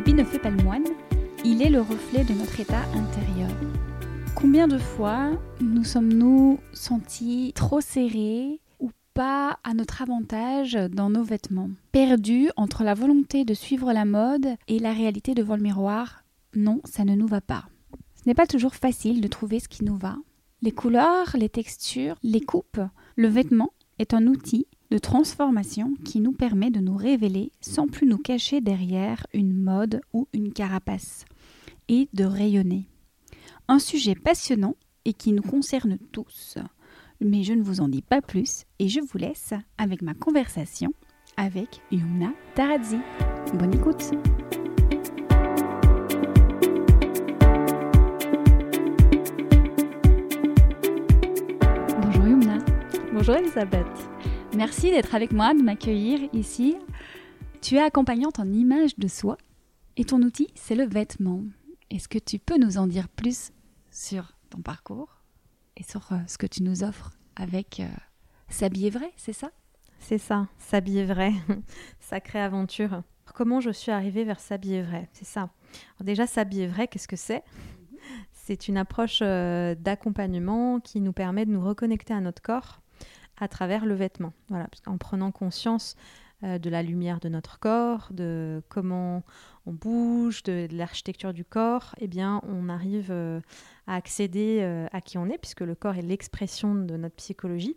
L'habit ne fait pas le moine, il est le reflet de notre état intérieur. Combien de fois nous sommes-nous sentis trop serrés ou pas à notre avantage dans nos vêtements? Perdus entre la volonté de suivre la mode et la réalité devant le miroir Non, ça ne nous va pas. Ce n'est pas toujours facile de trouver ce qui nous va. Les couleurs, les textures, les coupes, le vêtement est un outil de transformation qui nous permet de nous révéler sans plus nous cacher derrière une mode ou une carapace et de rayonner. Un sujet passionnant et qui nous concerne tous. Mais je ne vous en dis pas plus et je vous laisse avec ma conversation avec Yumna Taradzi. Bonne écoute Bonjour Yumna. Bonjour Elisabeth. Merci d'être avec moi, de m'accueillir ici. Tu es accompagnante en image de soi et ton outil, c'est le vêtement. Est-ce que tu peux nous en dire plus sur ton parcours et sur euh, ce que tu nous offres avec euh, S'habiller vrai, c'est ça? C'est ça, S'habiller vrai, sacrée aventure. Comment je suis arrivée vers S'habiller vrai, c'est ça. Alors déjà, S'habiller vrai, qu'est-ce que c'est? C'est une approche euh, d'accompagnement qui nous permet de nous reconnecter à notre corps à travers le vêtement. Voilà, en prenant conscience euh, de la lumière de notre corps, de comment on bouge, de, l'architecture du corps, eh bien, on arrive euh, à accéder euh, à qui on est, puisque le corps est l'expression de notre psychologie.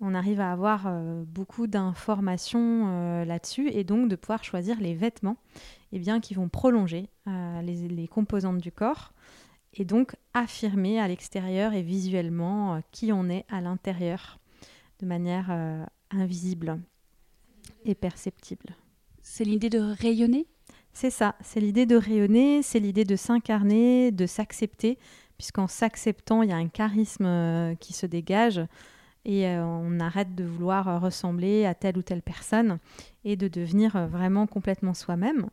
On arrive à avoir beaucoup d'informations là-dessus et donc de pouvoir choisir les vêtements eh bien, qui vont prolonger les, les, composantes du corps et donc affirmer à l'extérieur et visuellement qui on est à l'intérieur de manière euh, invisible et perceptible. C'est l'idée de rayonner? C'est ça, c'est l'idée de rayonner, c'est l'idée de s'incarner, de s'accepter, puisqu'en s'acceptant, il y a un charisme euh, qui se dégage et euh, on arrête de vouloir ressembler à telle ou telle personne et de devenir vraiment complètement soi-même.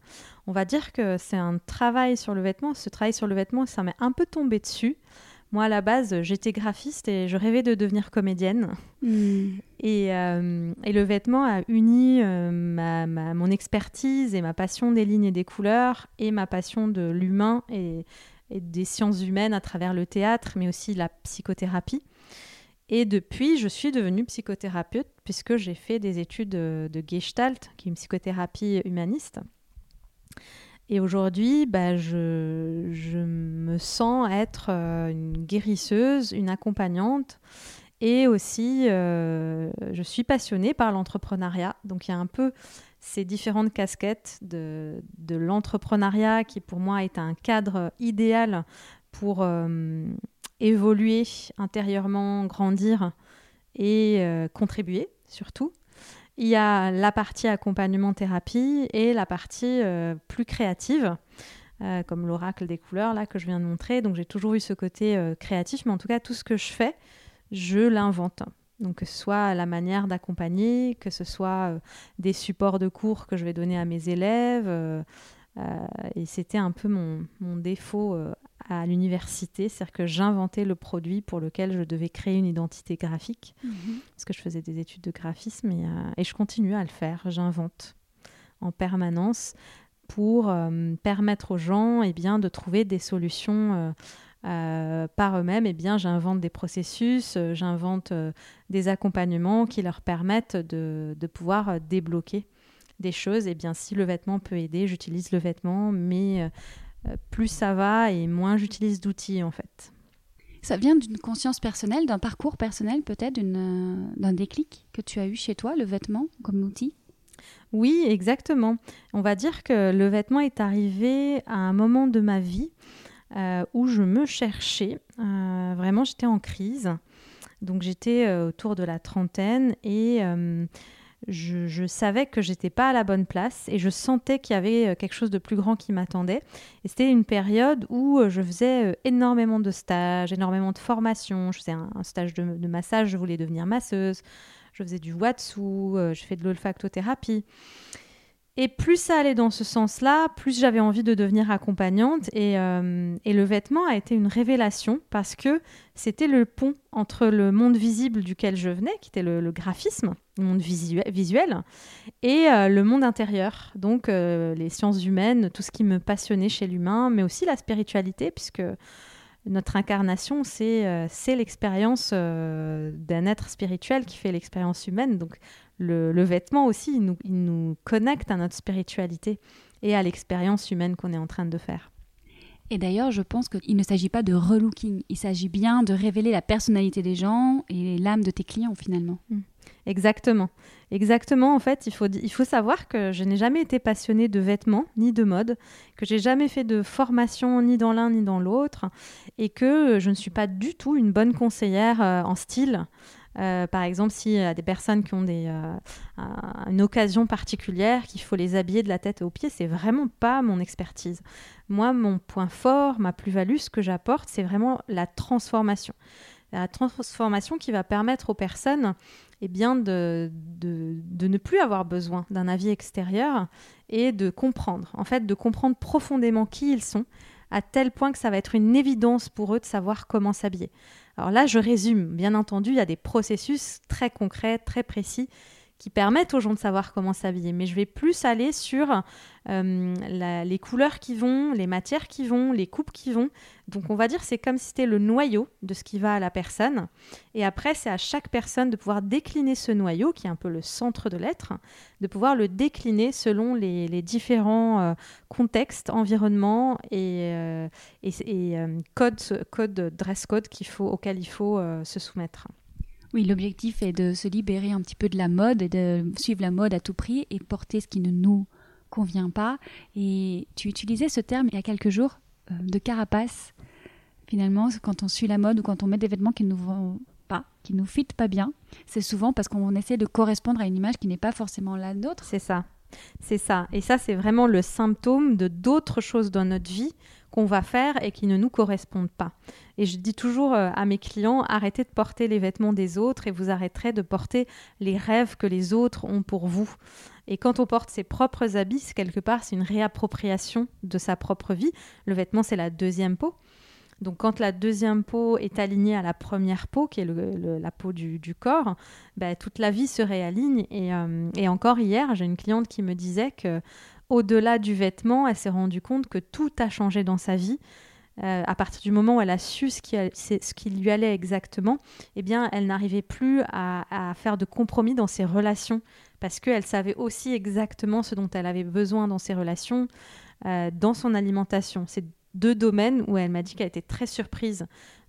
On va dire que c'est un travail sur le vêtement, ce travail sur le vêtement, ça m'est un peu tombé dessus moi, à la base, j'étais graphiste et je rêvais de devenir comédienne. Hmm. Euh, et, le vêtement a uni euh, ma, mon expertise et ma passion des lignes et des couleurs et ma passion de l'humain et, des sciences humaines à travers le théâtre, mais aussi la psychothérapie. Et depuis, je suis devenue psychothérapeute puisque j'ai fait des études de, de Gestalt, qui est une psychothérapie humaniste. Et aujourd'hui, bah, je, me sens être euh, une guérisseuse, une accompagnante. Et aussi, euh, je suis passionnée par l'entrepreneuriat. Donc il y a un peu ces différentes casquettes de, de l'entrepreneuriat qui pour moi est un cadre idéal pour euh, évoluer intérieurement, grandir et contribuer surtout. Il y a la partie accompagnement thérapie et la partie euh, plus créative, euh, comme l'oracle des couleurs là que je viens de montrer. Donc j'ai toujours eu ce côté euh, créatif, mais en tout cas tout ce que je fais, je l'invente. Donc que ce soit la manière d'accompagner, que ce soit des supports de cours que je vais donner à mes élèves. et c'était un peu mon défaut à l'université, c'est-à-dire que j'inventais le produit pour lequel je devais créer une identité graphique, mhm. parce que je faisais des études de graphisme et, euh, et je continue à le faire, j'invente en permanence pour euh, permettre aux gens et eh bien, de trouver des solutions euh, par eux-mêmes. Et eh bien, j'invente des processus, j'invente des accompagnements qui leur permettent de, de pouvoir débloquer des choses. Et eh bien, si le vêtement peut aider, j'utilise le vêtement, mais plus ça va et moins j'utilise d'outils en fait. Ça vient d'une conscience personnelle, d'un parcours personnel peut-être, euh, d'un déclic que tu as eu chez toi, le vêtement comme outil? Oui, exactement. On va dire que le vêtement est arrivé à un moment de ma vie euh, où je me cherchais. Euh, vraiment, j'étais en crise. Donc j'étais euh, autour de la trentaine et je, savais que j'étais pas à la bonne place et je sentais qu'il y avait quelque chose de plus grand qui m'attendait. Et c'était une période où je faisais énormément de stages, énormément de formations. Je faisais un, stage de, de, massage, je voulais devenir masseuse. Je faisais du watsu, je fais de l'olfactothérapie. Et plus ça allait dans ce sens-là, plus j'avais envie de devenir accompagnante. Euh, et, le vêtement a été une révélation parce que c'était le pont entre le monde visible duquel je venais, qui était le, graphisme, le monde visuel, et euh, le monde intérieur. Donc euh, les sciences humaines, tout ce qui me passionnait chez l'humain, mais aussi la spiritualité, puisque notre incarnation, c'est l'expérience d'un être spirituel qui fait l'expérience humaine. Donc le, vêtement aussi, il nous, connecte à notre spiritualité et à l'expérience humaine qu'on est en train de faire. Et d'ailleurs, je pense qu'il ne s'agit pas de relooking, il s'agit bien de révéler la personnalité des gens et l'âme de tes clients finalement. Hmm. Exactement. Exactement, en fait, il faut, il faut savoir que je n'ai jamais été passionnée de vêtements ni de mode, que j'ai jamais fait de formation ni dans l'un ni dans l'autre, et que je ne suis pas du tout une bonne conseillère euh, en style. Euh, par exemple, s'il y a des personnes qui ont des, euh, une occasion particulière, qu'il faut les habiller de la tête aux pieds, c'est vraiment pas mon expertise. Moi, mon point fort, ma plus-value, ce que j'apporte, c'est vraiment la transformation. La transformation qui va permettre aux personnes eh bien, de, de, ne plus avoir besoin d'un avis extérieur et de comprendre, en fait, de comprendre profondément qui ils sont, à tel point que ça va être une évidence pour eux de savoir comment s'habiller. Alors là, je résume. Bien entendu, il y a des processus très concrets, très précis qui permettent aux gens de savoir comment s'habiller. Mais je vais plus aller sur euh, les couleurs qui vont, les matières qui vont, les coupes qui vont. Donc on va dire c'est comme si c'était le noyau de ce qui va à la personne. Et après, c'est à chaque personne de pouvoir décliner ce noyau, qui est un peu le centre de l'être, de pouvoir le décliner selon les, différents euh, contextes, environnements et, euh, et, codes, code, dress code qu'il faut, auquel il faut se soumettre. Oui, l'objectif est de se libérer un petit peu de la mode et de suivre la mode à tout prix et porter ce qui ne nous convient pas. Et tu utilisais ce terme il y a quelques jours euh, de carapace. Finalement, quand on suit la mode ou quand on met des vêtements qui ne nous vont pas, qui nous fitent pas bien, c'est souvent parce qu'on essaie de correspondre à une image qui n'est pas forcément la nôtre. C'est ça. C'est ça. Et ça, c'est vraiment le symptôme de d'autres choses dans notre vie qu'on va faire et qui ne nous correspondent pas. Et je dis toujours euh, à mes clients, arrêtez de porter les vêtements des autres et vous arrêterez de porter les rêves que les autres ont pour vous. Et quand on porte ses propres habits, quelque part, c'est une réappropriation de sa propre vie. Le vêtement, c'est la deuxième peau. Donc quand la deuxième peau est alignée à la première peau, qui est la peau du, corps, ben, toute la vie se réaligne. Et, euh, et encore hier, j'ai une cliente qui me disait que au-delà du vêtement, elle s'est rendue compte que tout a changé dans sa vie. Euh, à partir du moment où elle a su ce qui, lui allait exactement, eh bien, elle n'arrivait plus à, faire de compromis dans ses relations parce qu'elle savait aussi exactement ce dont elle avait besoin dans ses relations, euh, dans son alimentation. C'est deux domaines où elle m'a dit qu'elle était très surprise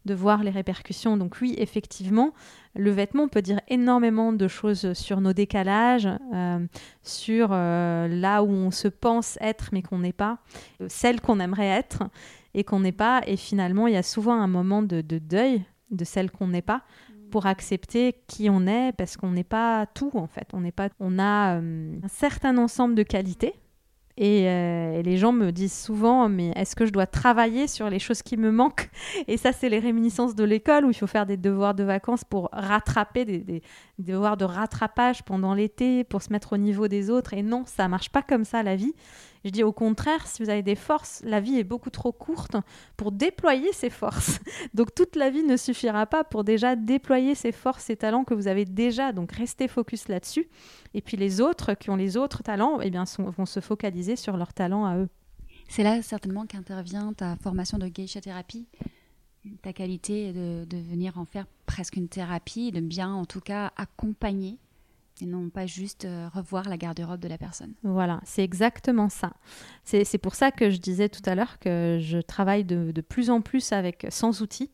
de voir les répercussions. Donc oui, effectivement, le vêtement peut dire énormément de choses sur nos décalages, euh, sur là où on se pense être mais qu'on n'est pas, celle qu'on aimerait être et qu'on n'est pas. Et finalement, il y a souvent un moment de, deuil de celle qu'on n'est pas pour accepter qui on est parce qu'on n'est pas tout en fait. On n'est pas, on a un certain ensemble de qualités euh, et, les gens me disent souvent, mais est-ce que je dois travailler sur les choses qui me manquent? Et ça, c'est les réminiscences de l'école où il faut faire des devoirs de vacances pour rattraper des, devoirs de rattrapage pendant l'été, pour se mettre au niveau des autres. Et non, ça marche pas comme ça la vie. Je dis au contraire, si vous avez des forces, la vie est beaucoup trop courte pour déployer ces forces. Donc toute la vie ne suffira pas pour déjà déployer ces forces, ces talents que vous avez déjà. Donc restez focus là-dessus. Et puis les autres qui ont les autres talents, eh bien, vont se focaliser sur leurs talents à eux. C'est là certainement qu'intervient ta formation de geisha thérapie, ta qualité de, de venir en faire presque une thérapie, de bien en tout cas accompagner et non pas juste euh, revoir la garde-robe de la personne. Voilà, c'est exactement ça. C'est pour ça que je disais tout à l'heure que je travaille de, plus en plus avec sans outils,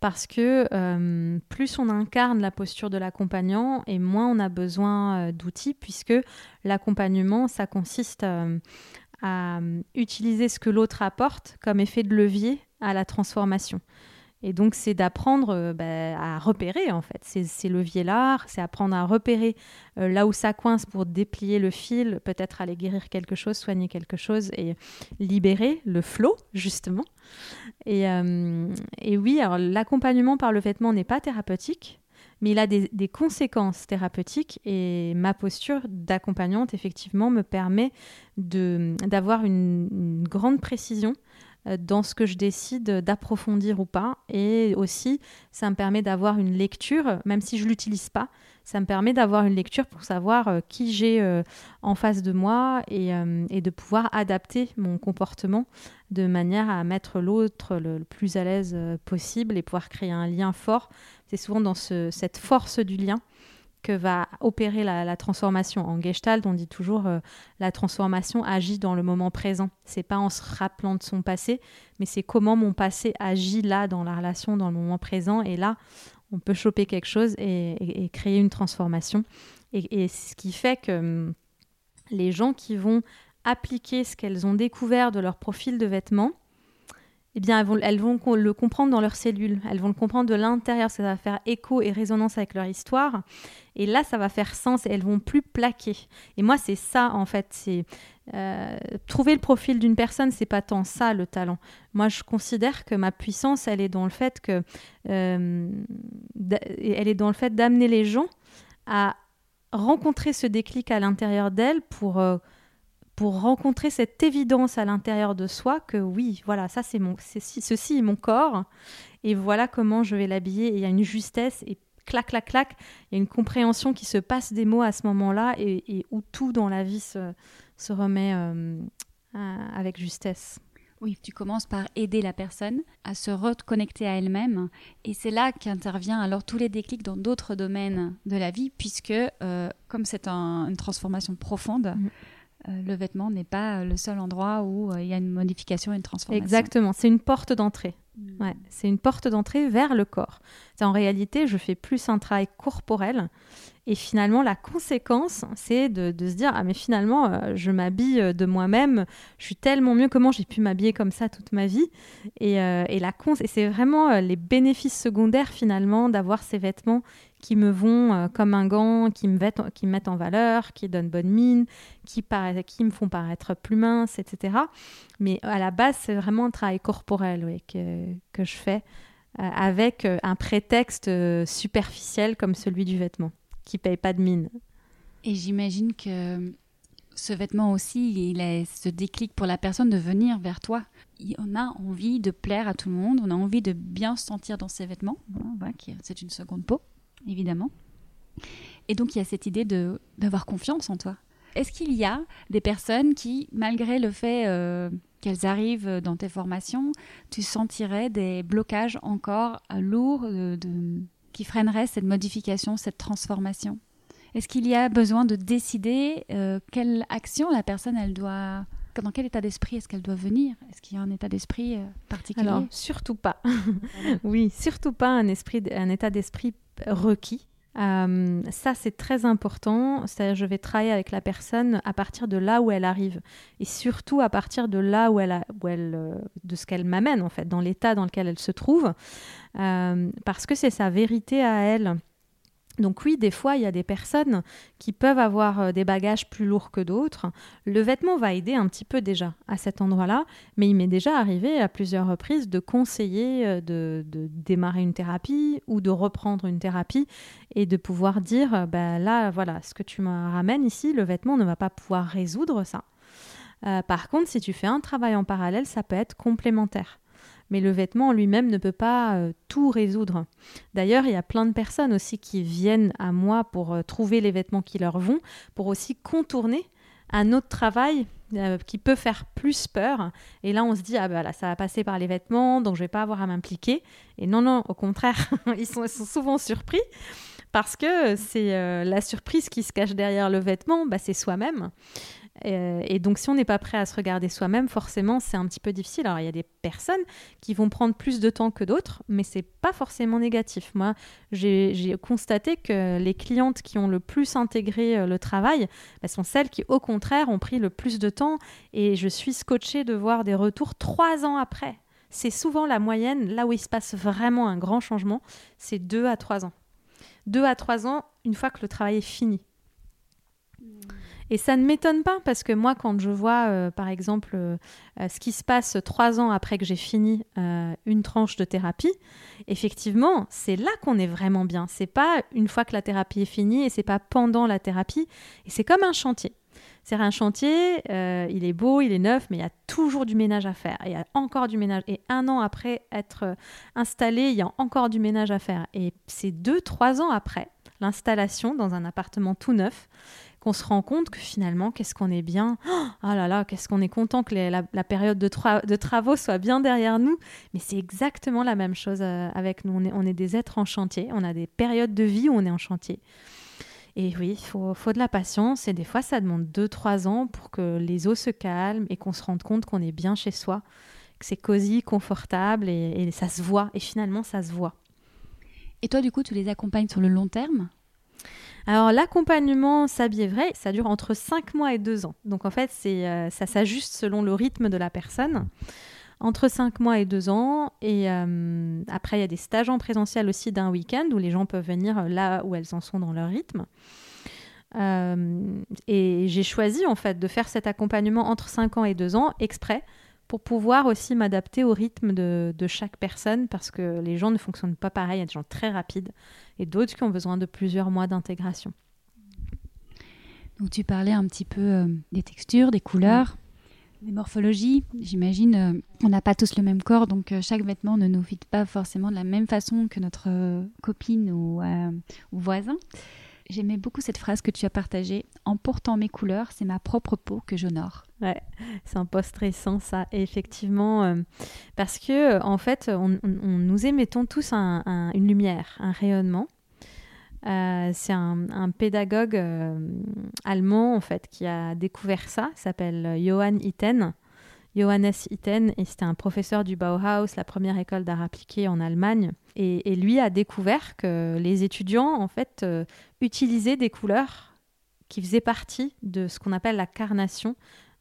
parce que euh, plus on incarne la posture de l'accompagnant et moins on a besoin euh, d'outils, puisque l'accompagnement, ça consiste à utiliser ce que l'autre apporte comme effet de levier à la transformation. Et donc, c'est d'apprendre euh, bah, à repérer, en fait, ces, leviers-là. C'est apprendre à repérer euh, là où ça coince pour déplier le fil, peut-être aller guérir quelque chose, soigner quelque chose et libérer le flot, justement. Et, euh, et oui, alors l'accompagnement par le vêtement n'est pas thérapeutique, mais il a des, conséquences thérapeutiques et ma posture d'accompagnante, effectivement, me permet d'avoir une, grande précision dans ce que je décide d'approfondir ou pas. Et aussi, ça me permet d'avoir une lecture, même si je ne l'utilise pas, ça me permet d'avoir une lecture pour savoir euh, qui j'ai euh, en face de moi et, de pouvoir adapter mon comportement de manière à mettre l'autre le, plus à l'aise possible et pouvoir créer un lien fort. C'est souvent dans cette force du lien que va opérer la, transformation. En Gestalt, on dit toujours euh, la transformation agit dans le moment présent. C'est pas en se rappelant de son passé, mais c'est comment mon passé agit là dans la relation, dans le moment présent. Et là, on peut choper quelque chose et, créer une transformation. Et, ce qui fait que hum, les gens qui vont appliquer ce qu'elles ont découvert de leur profil de vêtements, eh bien, elles vont, le comprendre dans leurs cellules. Elles vont le comprendre de l'intérieur. Ça va faire écho et résonance avec leur histoire. Et là, ça va faire sens et elles vont plus plaquer. Et moi, c'est ça, en fait. C'est euh, trouver le profil d'une personne, c'est pas tant ça le talent. Moi, je considère que ma puissance, elle est dans le fait que, euh, elle est dans le fait d'amener les gens à rencontrer ce déclic à l'intérieur d'elles pour euh, pour rencontrer cette évidence à l'intérieur de soi que oui, voilà, ça c'est mon, ceci est mon corps et voilà comment je vais l'habiller. il y a une justesse et clac, clac, clac, il y a une compréhension qui se passe des mots à ce moment-là et, où tout dans la vie se, se remet euh, avec justesse. Oui, tu commences par aider la personne à se reconnecter à elle-même. Et c'est là qu'intervient alors tous les déclics dans d'autres domaines de la vie, puisque euh, comme c'est une transformation profonde, mm. Euh, le vêtement n'est pas le seul endroit où euh, il y a une modification et une transformation. Exactement, c'est une porte d'entrée. Mm. Ouais, c'est une porte d'entrée vers le corps. En réalité, je fais plus un travail corporel et finalement, la conséquence, c'est de, se dire Ah, mais finalement, euh, je m'habille de moi-même, je suis tellement mieux, comment j'ai pu m'habiller comme ça toute ma vie Et, et, la et c'est vraiment les bénéfices secondaires finalement d'avoir ces vêtements qui me vont euh, comme un gant, qui me, mettent, en valeur, qui donnent bonne mine, qui, me font paraître plus mince, etc. Mais à la base, c'est vraiment un travail corporel que, je fais euh, avec euh, un prétexte superficiel comme celui du vêtement, qui paye pas de mine. Et j'imagine que ce vêtement aussi, il est ce déclic pour la personne de venir vers toi. On a envie de plaire à tout le monde, on a envie de bien se sentir dans ses vêtements. C'est une seconde peau évidemment. Et donc il y a cette idée d'avoir confiance en toi. Est-ce qu'il y a des personnes qui, malgré le fait euh, qu'elles arrivent dans tes formations, tu sentirais des blocages encore euh, lourds de, qui freineraient cette modification, cette transformation? Est-ce qu'il y a besoin de décider euh, quelle action la personne elle doit dans quel état d'esprit est-ce qu'elle doit venir? Est-ce qu'il y a un état d'esprit particulier? Alors, surtout pas. oui, surtout pas un, esprit, un état d'esprit requis. Euh, ça, c'est très important. C'est-à-dire, je vais travailler avec la personne à partir de là où elle arrive, et surtout à partir de là où elle, a, où elle euh, de ce qu'elle m'amène en fait, dans l'état dans lequel elle se trouve, euh, parce que c'est sa vérité à elle. Donc oui, des fois, il y a des personnes qui peuvent avoir euh, des bagages plus lourds que d'autres. Le vêtement va aider un petit peu déjà à cet endroit-là, mais il m'est déjà arrivé à plusieurs reprises de conseiller euh, de, démarrer une thérapie ou de reprendre une thérapie et de pouvoir dire, ben là, voilà, ce que tu me ramènes ici, le vêtement ne va pas pouvoir résoudre ça. par contre, si tu fais un travail en parallèle, ça peut être complémentaire mais le vêtement en lui-même ne peut pas euh, tout résoudre. D'ailleurs, il y a plein de personnes aussi qui viennent à moi pour euh, trouver les vêtements qui leur vont, pour aussi contourner un autre travail euh, qui peut faire plus peur. Et là, on se dit, ah bah là, ça va passer par les vêtements, donc je vais pas avoir à m'impliquer. Et non, non, au contraire, ils, sont, souvent surpris parce que c'est la surprise qui se cache derrière le vêtement, bah, c'est soi-même. Euh, et donc, si on n'est pas prêt à se regarder soi-même, forcément, c'est un petit peu difficile. Alors, il y a des personnes qui vont prendre plus de temps que d'autres, mais c'est pas forcément négatif. Moi, j'ai constaté que les clientes qui ont le plus intégré euh, le travail bah, sont celles qui, au contraire, ont pris le plus de temps. Et je suis scotchée de voir des retours trois ans après. C'est souvent la moyenne, là où il se passe vraiment un grand changement, c'est deux à trois ans. Deux à trois ans, une fois que le travail est fini. Et ça ne m'étonne pas parce que moi, quand je vois, euh, par exemple, euh, euh, ce qui se passe trois ans après que j'ai fini une tranche de thérapie, effectivement, c'est là qu'on est vraiment bien. C'est pas une fois que la thérapie est finie et c'est pas pendant la thérapie. Et c'est comme un chantier. C'est un chantier, il est beau, il est neuf, mais il y a toujours du ménage à faire. Il y a encore du ménage. Et un an après être installé, il y a encore du ménage à faire. Et c'est deux, trois ans après l'installation dans un appartement tout neuf qu'on se rend compte que finalement, qu'est-ce qu'on est bien. Oh là là, qu'est-ce qu'on est content que la, période de, travaux soit bien derrière nous. Mais c'est exactement la même chose euh, avec nous. On est, des êtres en chantier. On a des périodes de vie où on est en chantier. Et oui, il faut, faut, de la patience. Et des fois, ça demande 2-3 ans pour que les eaux se calment et qu'on se rende compte qu'on est bien chez soi, que c'est cosy, confortable et ça se voit. Et finalement, ça se voit. Et toi, du coup, tu les accompagnes sur le long terme? Alors l'accompagnement s'habille vrai, ça dure entre 5 mois et 2 ans. Donc en fait, euh, ça s'ajuste selon le rythme de la personne. Entre 5 mois et 2 ans. Et euh, après, il y a des stages en présentiel aussi d'un week-end où les gens peuvent venir là où elles en sont dans leur rythme. Euh, et j'ai choisi en fait de faire cet accompagnement entre 5 ans et 2 ans exprès pour pouvoir aussi m'adapter au rythme de, chaque personne parce que les gens ne fonctionnent pas pareil. Il y a des gens très rapides et d'autres qui ont besoin de plusieurs mois d'intégration. Donc tu parlais un petit peu euh, des textures, des couleurs, des morphologies. J'imagine, euh, on n'a pas tous le même corps, donc euh, chaque vêtement ne nous fit pas forcément de la même façon que notre copine ou, ou voisin. J'aimais beaucoup cette phrase que tu as partagée. En portant mes couleurs, c'est ma propre peau que j'honore. Ouais, c'est un post récent ça. effectivement, euh, parce que euh, en fait, on, nous émettons tous une lumière, un rayonnement. Euh, c'est un, pédagogue allemand en fait qui a découvert ça. S'appelle Johann Itten. Johannes Itten, et c'était un professeur du Bauhaus, la première école d'art appliqué en Allemagne. Et, lui a découvert que les étudiants, en fait, utilisaient des couleurs qui faisaient partie de ce qu'on appelle la carnation,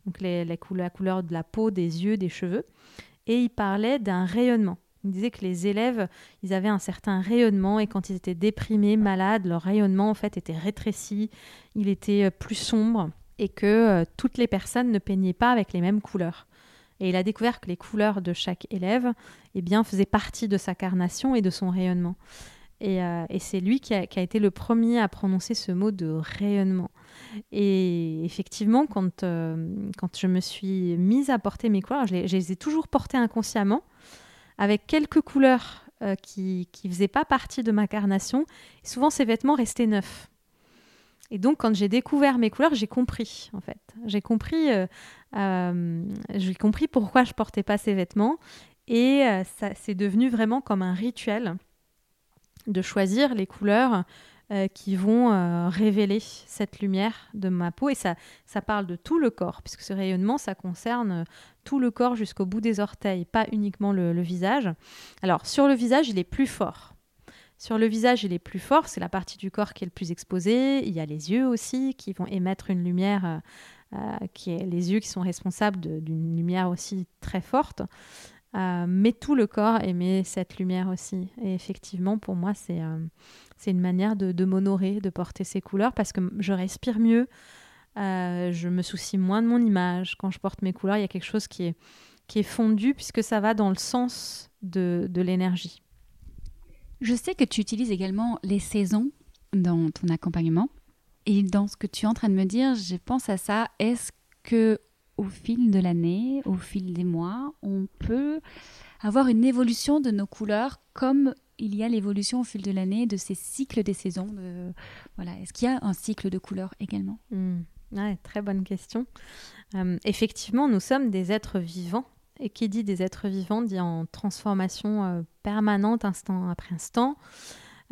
donc les, la couleur de la peau, des yeux, des cheveux. Et il parlait d'un rayonnement. Il disait que les élèves, ils avaient un certain rayonnement et quand ils étaient déprimés, malades, leur rayonnement en fait était rétréci, il était euh, plus sombre et que euh, toutes les personnes ne peignaient pas avec les mêmes couleurs. Et il a découvert que les couleurs de chaque élève eh bien, faisaient partie de sa carnation et de son rayonnement. Et, euh, c'est lui qui a, été le premier à prononcer ce mot de rayonnement. Et effectivement, quand, euh, quand je me suis mise à porter mes couleurs, je les, ai toujours portées inconsciemment, avec quelques couleurs euh, qui ne faisaient pas partie de ma carnation. Et souvent, ces vêtements restaient neufs. Et donc, quand j'ai découvert mes couleurs, j'ai compris, en fait. J'ai compris, euh, j'ai compris pourquoi je portais pas ces vêtements. Et ça, c'est devenu vraiment comme un rituel de choisir les couleurs euh, qui vont euh, révéler cette lumière de ma peau. Et ça, ça parle de tout le corps, puisque ce rayonnement, ça concerne euh, tout le corps jusqu'au bout des orteils, pas uniquement le, visage. Alors, sur le visage, il est plus fort. Sur le visage, il est plus fort, c'est la partie du corps qui est le plus exposée. Il y a les yeux aussi qui vont émettre une lumière, qui est les yeux qui sont responsables d'une lumière aussi très forte. mais tout le corps émet cette lumière aussi. Et effectivement, pour moi, c'est une manière de, m'honorer, de porter ces couleurs parce que je respire mieux, euh, je me soucie moins de mon image. Quand je porte mes couleurs, il y a quelque chose qui est, fondu puisque ça va dans le sens de l'énergie. Je sais que tu utilises également les saisons dans ton accompagnement. Et dans ce que tu es en train de me dire, je pense à ça. Est-ce que au fil de l'année, au fil des mois, on peut avoir une évolution de nos couleurs comme il y a l'évolution au fil de l'année de ces cycles des saisons. voilà. Est-ce qu'il y a un cycle de couleurs également? Hmm. Très bonne question. Euh, effectivement, nous sommes des êtres vivants. Et qui dit des êtres vivants dit en transformation euh, permanente, instant après instant.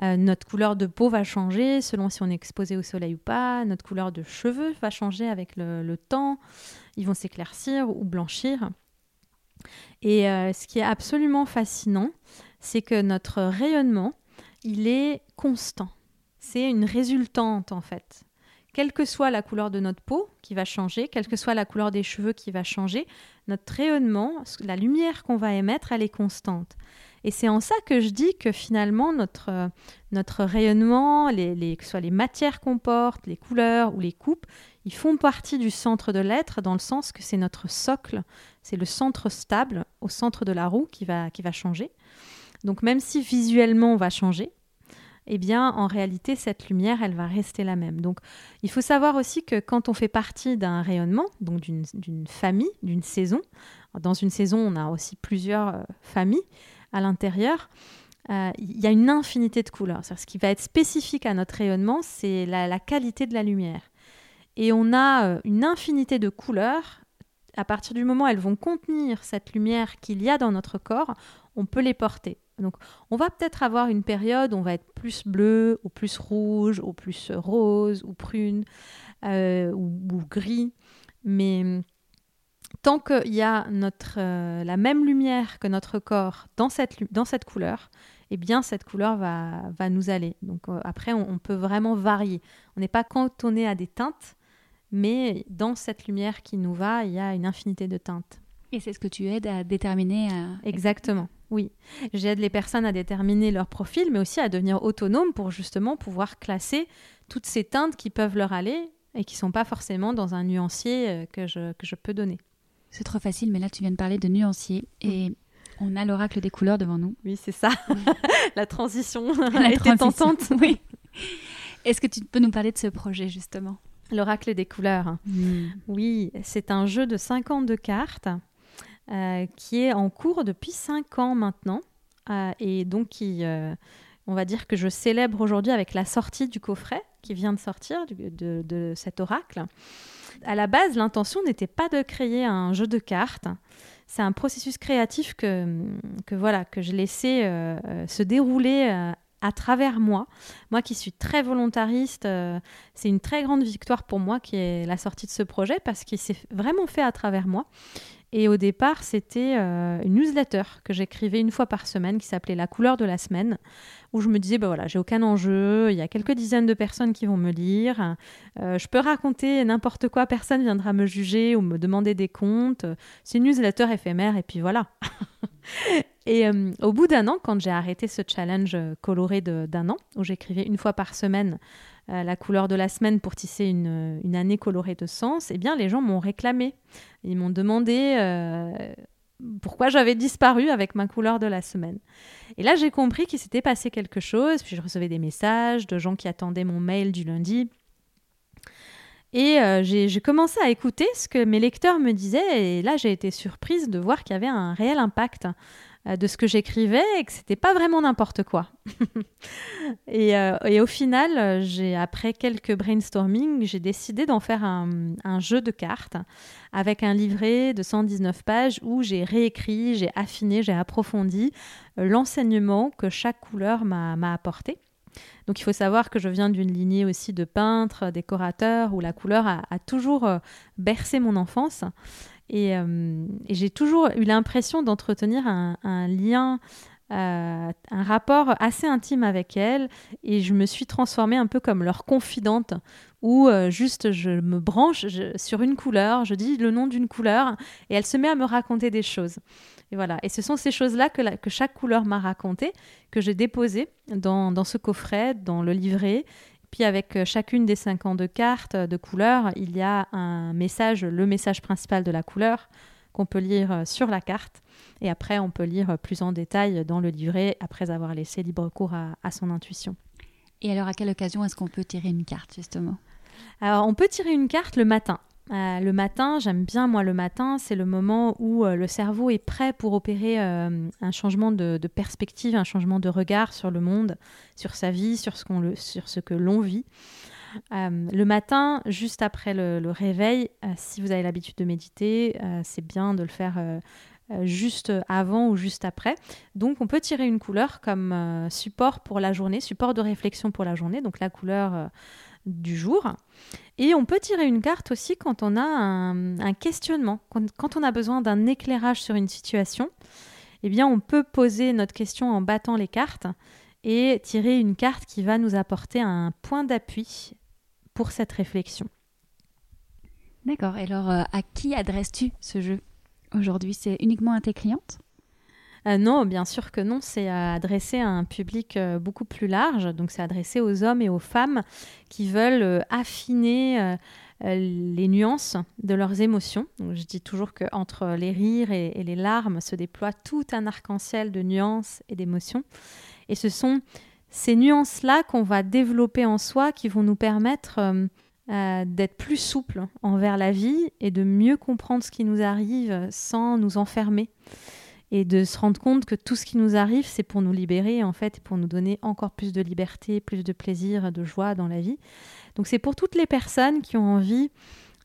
Euh, notre couleur de peau va changer selon si on est exposé au soleil ou pas. Notre couleur de cheveux va changer avec le, temps. Ils vont s'éclaircir ou blanchir. Et euh, ce qui est absolument fascinant, c'est que notre rayonnement, il est constant. C'est une résultante en fait. Quelle que soit la couleur de notre peau qui va changer, quelle que soit la couleur des cheveux qui va changer, notre rayonnement, la lumière qu'on va émettre, elle est constante. Et c'est en ça que je dis que finalement, notre, euh, notre rayonnement, que ce soit les matières qu'on porte, les couleurs ou les coupes, ils font partie du centre de l'être dans le sens que c'est notre socle, c'est le centre stable au centre de la roue qui va, qui va changer. Donc même si visuellement on va changer, eh bien en réalité cette lumière elle va rester la même. Donc il faut savoir aussi que quand on fait partie d'un rayonnement, donc d'une famille, d'une saison, dans une saison on a aussi plusieurs euh, familles, à l'intérieur, euh, il y a une infinité de couleurs. Ce qui va être spécifique à notre rayonnement, c'est la, qualité de la lumière. Et on a euh, une infinité de couleurs. À partir du moment où elles vont contenir cette lumière qu'il y a dans notre corps, on peut les porter. Donc, on va peut-être avoir une période où on va être plus bleu, ou plus rouge, ou plus rose, ou prune, euh, ou, gris. Mais tant qu'il y a euh, la même lumière que notre corps dans cette, couleur, eh bien cette couleur va, va nous aller. Donc euh, après, on, peut vraiment varier. On n'est pas cantonné à des teintes, mais dans cette lumière qui nous va, il y a une infinité de teintes. Et c'est ce que tu aides à déterminer Exactement, oui. J'aide les personnes à déterminer leur profil, mais aussi à devenir autonomes pour justement pouvoir classer toutes ces teintes qui peuvent leur aller et qui ne sont pas forcément dans un nuancier euh, que je, que je peux donner. C'est trop facile, mais là, tu viens de parler de nuancier et on a l'oracle des couleurs devant nous. Oui, c'est ça. la transition a été tentante. Oui. Est-ce que tu peux nous parler de ce projet, justement? L'oracle des couleurs. Hmm. Oui, c'est un jeu de 52 cartes euh, qui est en cours depuis 5 ans maintenant. Euh, et donc, qui, euh, on va dire que je célèbre aujourd'hui avec la sortie du coffret qui vient de sortir de, cet oracle. À la base, l'intention n'était pas de créer un jeu de cartes. C'est un processus créatif que, que, voilà, que je laissais se dérouler à travers moi. Moi qui suis très volontariste, c'est une très grande victoire pour moi qui est la sortie de ce projet parce qu'il s'est vraiment fait à travers moi. Et au départ, c'était une newsletter que j'écrivais une fois par semaine qui s'appelait La couleur de la semaine où je me disais, bah voilà, j'ai aucun enjeu, il y a quelques dizaines de personnes qui vont me lire, euh, je peux raconter n'importe quoi, personne viendra me juger ou me demander des comptes, c'est une newsletter éphémère et puis voilà. Et euh, au bout d'un an, quand j'ai arrêté ce challenge coloré d'un an, où j'écrivais une fois par semaine euh, la couleur de la semaine pour tisser une, année colorée de sens, eh bien les gens m'ont réclamé. Ils m'ont demandé pourquoi j'avais disparu avec ma couleur de la semaine. Et là, j'ai compris qu'il s'était passé quelque chose, puis je recevais des messages de gens qui attendaient mon mail du lundi. Et euh, j'ai commencé à écouter ce que mes lecteurs me disaient, et là, j'ai été surprise de voir qu'il y avait un réel impact. Euh, de ce que j'écrivais et que c'était pas vraiment n'importe quoi. Euh, et, au final, j'ai après quelques brainstorming, j'ai décidé d'en faire un, jeu de cartes avec un livret de 119 pages où j'ai réécrit, j'ai affiné, j'ai approfondi euh, l'enseignement que chaque couleur m'a apporté. Donc il faut savoir que je viens d'une lignée aussi de peintres, décorateurs, où la couleur a toujours bercé mon enfance. Euh, et, j'ai toujours eu l'impression d'entretenir un, lien, euh, un rapport assez intime avec elle. Et je me suis transformée un peu comme leur confidente, où euh, juste je me branche sur une couleur, je dis le nom d'une couleur, et elle se met à me raconter des choses. Et voilà. Et ce sont ces choses-là que, que, chaque couleur m'a raconté, que j'ai déposées dans, dans, ce coffret, dans le livret, puis avec euh, chacune des 52 cartes de couleurs, il y a un message, le message principal de la couleur qu'on peut lire euh, sur la carte. Et après, on peut lire plus en détail dans le livret après avoir laissé libre cours à, son intuition. Et alors, à quelle occasion est-ce qu'on peut tirer une carte, justement? Alors, on peut tirer une carte le matin. Euh, le matin, j'aime bien moi le matin, c'est le moment où euh, le cerveau est prêt pour opérer euh, un changement de, perspective, un changement de regard sur le monde, sur sa vie, sur ce, qu'on sur ce que l'on vit. le matin, juste après le, réveil, si vous avez l'habitude de méditer, c'est bien de le faire juste avant ou juste après. Donc on peut tirer une couleur comme support pour la journée, support de réflexion pour la journée, donc la couleur du jour. Et on peut tirer une carte aussi quand on a un, questionnement, quand, on a besoin d'un éclairage sur une situation. Eh bien, on peut poser notre question en battant les cartes et tirer une carte qui va nous apporter un point d'appui pour cette réflexion. D'accord. Et alors, à qui adresses-tu ce jeu aujourd'hui? C'est uniquement à tes clientes? Euh, non, bien sûr que non, c'est adressé à un public euh, beaucoup plus large, donc c'est adressé aux hommes et aux femmes qui veulent euh, affiner les nuances de leurs émotions. je dis toujours qu'entre les rires et, les larmes se déploie tout un arc-en-ciel de nuances et d'émotions. Et ce sont ces nuances-là qu'on va développer en soi qui vont nous permettre d'être plus souple envers la vie et de mieux comprendre ce qui nous arrive sans nous enfermer et de se rendre compte que tout ce qui nous arrive, c'est pour nous libérer en fait, pour nous donner encore plus de liberté, plus de plaisir, de joie dans la vie. Donc c'est pour toutes les personnes qui ont envie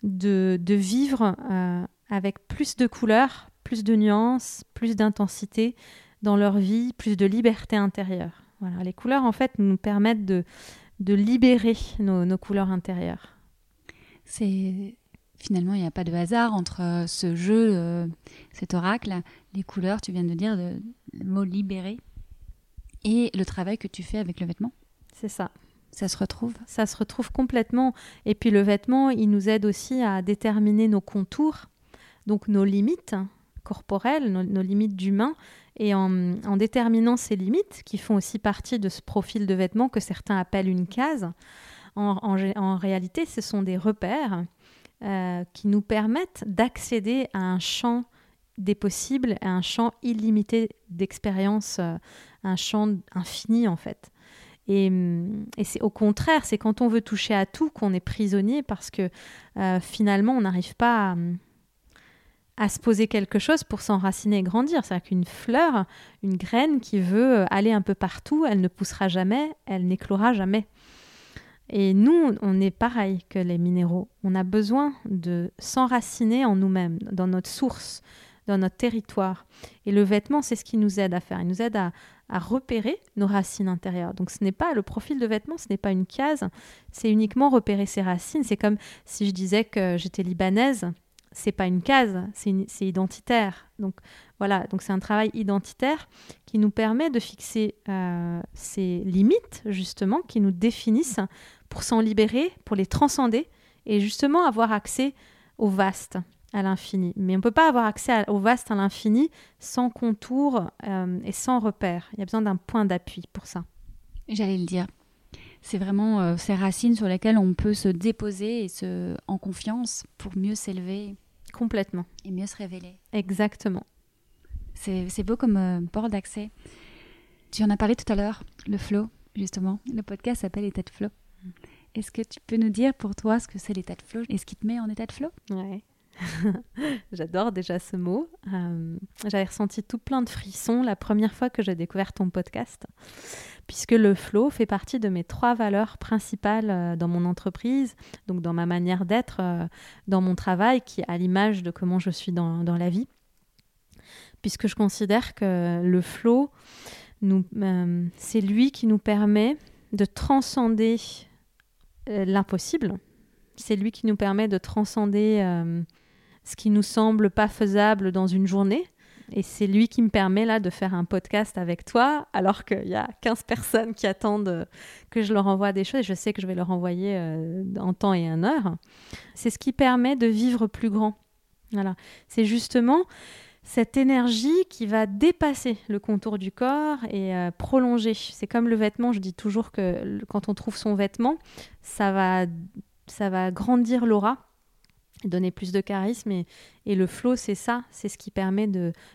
de, vivre euh, avec plus de couleurs, plus de nuances, plus d'intensité dans leur vie, plus de liberté intérieure. Voilà, les couleurs en fait nous permettent de, libérer nos couleurs intérieures. C'est finalement, il n'y a pas de hasard entre euh, ce jeu, euh, cet oracle, les couleurs, tu viens de dire, le mot libéré, et le travail que tu fais avec le vêtement. C'est ça. Ça se retrouve? Ça se retrouve complètement. Et puis le vêtement, il nous aide aussi à déterminer nos contours, donc nos limites corporelles, nos, limites d'humain. Et en, déterminant ces limites, qui font aussi partie de ce profil de vêtement que certains appellent une case, en, réalité, ce sont des repères euh, qui nous permettent d'accéder à un champ des possibles, à un champ illimité d'expérience, euh, un champ infini en fait. Et, c'est au contraire, c'est quand on veut toucher à tout qu'on est prisonnier parce que euh, finalement on n'arrive pas à, à, se poser quelque chose pour s'enraciner et grandir. C'est-à-dire qu'une fleur, une graine qui veut aller un peu partout, elle ne poussera jamais, elle n'éclora jamais. Et nous, on est pareil que les minéraux. On a besoin de s'enraciner en nous-mêmes, dans notre source, dans notre territoire. Et le vêtement, c'est ce qui nous aide à faire. Il nous aide à, repérer nos racines intérieures. Donc ce n'est pas le profil de vêtement, ce n'est pas une case, c'est uniquement repérer ses racines. C'est comme si je disais que j'étais libanaise, c'est pas une case, c'est identitaire. Donc voilà, donc c'est un travail identitaire qui nous permet de fixer euh, ces limites justement, qui nous définissent pour s'en libérer, pour les transcender et justement avoir accès au vaste, à l'infini. Mais on ne peut pas avoir accès au vaste, à l'infini sans contour euh, et sans repère. Il y a besoin d'un point d'appui pour ça. J'allais le dire. C'est vraiment euh, ces racines sur lesquelles on peut se déposer et se en confiance pour mieux s'élever. Complètement. Et mieux se révéler. Exactement. C'est beau comme euh, port d'accès. Tu en as parlé tout à l'heure, le flow, justement. Le podcast s'appelle État de flow. Est-ce que tu peux nous dire pour toi ce que c'est l'état de flow et ce qui te met en état de flow? Ouais. J'adore déjà ce mot. Euh, j'avais ressenti tout plein de frissons la première fois que j'ai découvert ton podcast, puisque le flow fait partie de mes trois valeurs principales euh, dans mon entreprise, donc dans ma manière d'être, euh, dans mon travail, qui à l'image de comment je suis dans, dans, la vie, puisque je considère que le flow, c'est lui qui nous permet de transcender euh, l'impossible. C'est lui qui nous permet de transcender euh, ce qui nous semble pas faisable dans une journée. Et c'est lui qui me permet là de faire un podcast avec toi, alors qu'il y a 15 personnes qui attendent euh, que je leur envoie des choses. Et je sais que je vais leur envoyer en temps et en heure. C'est ce qui permet de vivre plus grand. Voilà. C'est justement cette énergie qui va dépasser le contour du corps et euh, prolonger. C'est comme le vêtement, je dis toujours que quand on trouve son vêtement, ça va, ça va grandir l'aura, donner plus de charisme. Et, et le flow, c'est ça, c'est ce qui permet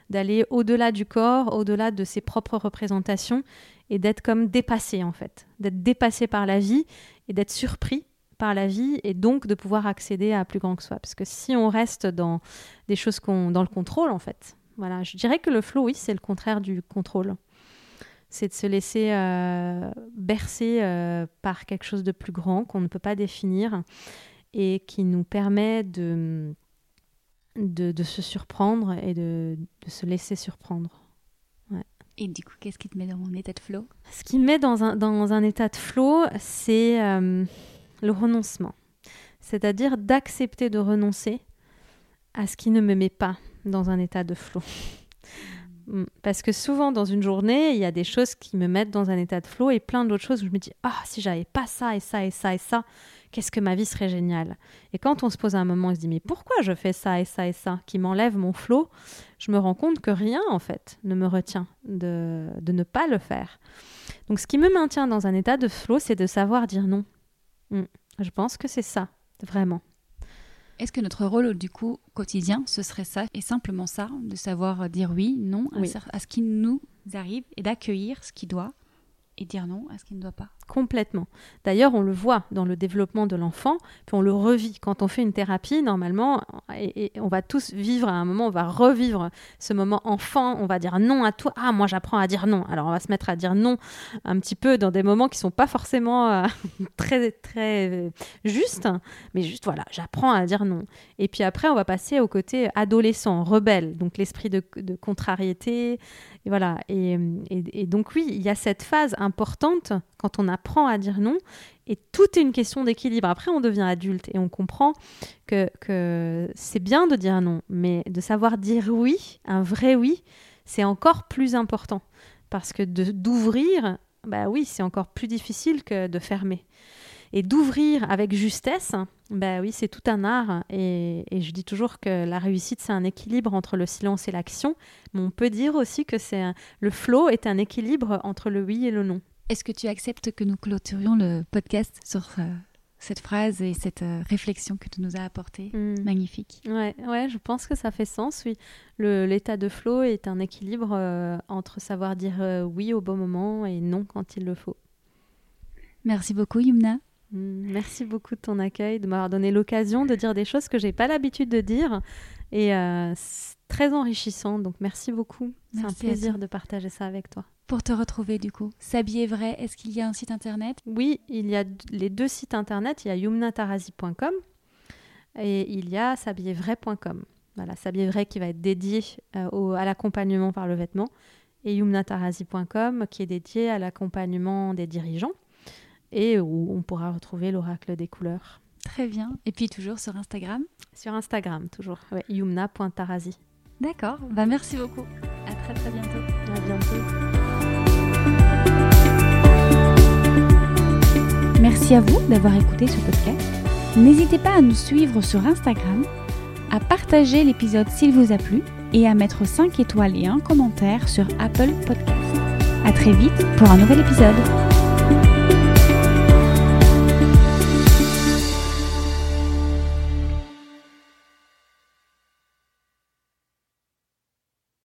d'aller au-delà du corps, au-delà de ses propres représentations et d'être comme dépassé en fait, d'être dépassé par la vie et d'être surpris par la vie et donc de pouvoir accéder à plus grand que soi. Parce que si on reste dans des choses qu'on, dans le contrôle, en fait, voilà, je dirais que le flow, oui, c'est le contraire du contrôle. C'est de se laisser euh, bercer euh, par quelque chose de plus grand qu'on ne peut pas définir et qui nous permet de de, se surprendre et de, se laisser surprendre. Et du coup, qu'est-ce qui te met dans un état de flow? Ce qui me met dans un, dans un état de flow, c'est euh, le renoncement. C'est-à-dire d'accepter de renoncer à ce qui ne me met pas dans un état de flow. Mm. Parce que souvent dans une journée, il y a des choses qui me mettent dans un état de flow et plein d'autres choses où je me dis ah si j'avais pas ça et ça et ça et ça, qu'est-ce que ma vie serait géniale? Et quand on se pose un moment, on se dit mais pourquoi je fais ça et ça et ça? qui m'enlève mon flow, je me rends compte que rien en fait ne me retient de, de ne pas le faire. Donc ce qui me maintient dans un état de flow, c'est de savoir dire non. Mm. Je pense que c'est ça, vraiment. Est-ce que notre rôle du coup quotidien, ce serait ça et simplement ça, de savoir dire oui, non à ce qui nous arrive et d'accueillir ce qui doit dire non à ce qui ne doit pas Complètement. D'ailleurs, on le voit dans le développement de l'enfant, puis on le revit. Quand on fait une thérapie, normalement, et, on va tous vivre à un moment, on va revivre ce moment enfant, on va dire non à tout. Ah, moi j'apprends à dire non. Alors on va se mettre à dire non un petit peu dans des moments qui sont pas forcément euh, très, très euh, justes, mais juste voilà, j'apprends à dire non. Et puis après, on va passer au côté adolescent, rebelle, donc l'esprit de, contrariété. Et voilà. Et, donc oui, il y a cette phase importante quand on apprend à dire non. Et tout est une question d'équilibre. Après, on devient adulte et on comprend que, que c'est bien de dire non, mais de savoir dire oui, un vrai oui, c'est encore plus important. Parce que d'ouvrir, bah oui, c'est encore plus difficile que de fermer. Et d'ouvrir avec justesse, bah oui, c'est tout un art. Et, et, je dis toujours que la réussite, c'est un équilibre entre le silence et l'action. Mais on peut dire aussi que c'est le flow est un équilibre entre le oui et le non. Est-ce que tu acceptes que nous clôturions le podcast sur euh, cette phrase et cette euh, réflexion que tu nous as apportée? Hmm. Magnifique. Ouais, ouais, je pense que ça fait sens, oui. L'état de flow est un équilibre euh, entre savoir dire oui au bon moment et non quand il le faut. Merci beaucoup, Yumna. Hmm, merci beaucoup de ton accueil, de m'avoir donné l'occasion de dire des choses que j'ai pas l'habitude de dire. Et c'est très enrichissant, donc merci beaucoup. C'est un plaisir de partager ça avec toi pour te retrouver du coup S'habiller vrai, est-ce qu'il y a un site internet? Oui, il y a les deux sites internet. Il y a yumnatarazi.com et il y a s'habillervrai.com. Voilà, s'habiller vrai qui va être dédié euh, à l'accompagnement par le vêtement et yumnatarazi.com qui est dédié à l'accompagnement des dirigeants et où on pourra retrouver l'oracle des couleurs. Très bien. Et puis toujours sur Instagram? Sur Instagram, toujours. Ouais, yumna.tarazi. D'accord. Bah, merci beaucoup. À très très bientôt. À bientôt. Merci à vous d'avoir écouté ce podcast. N'hésitez pas à nous suivre sur Instagram, à partager l'épisode s'il vous a plu et à mettre 5 étoiles et un commentaire sur Apple Podcast. À très vite pour un nouvel épisode.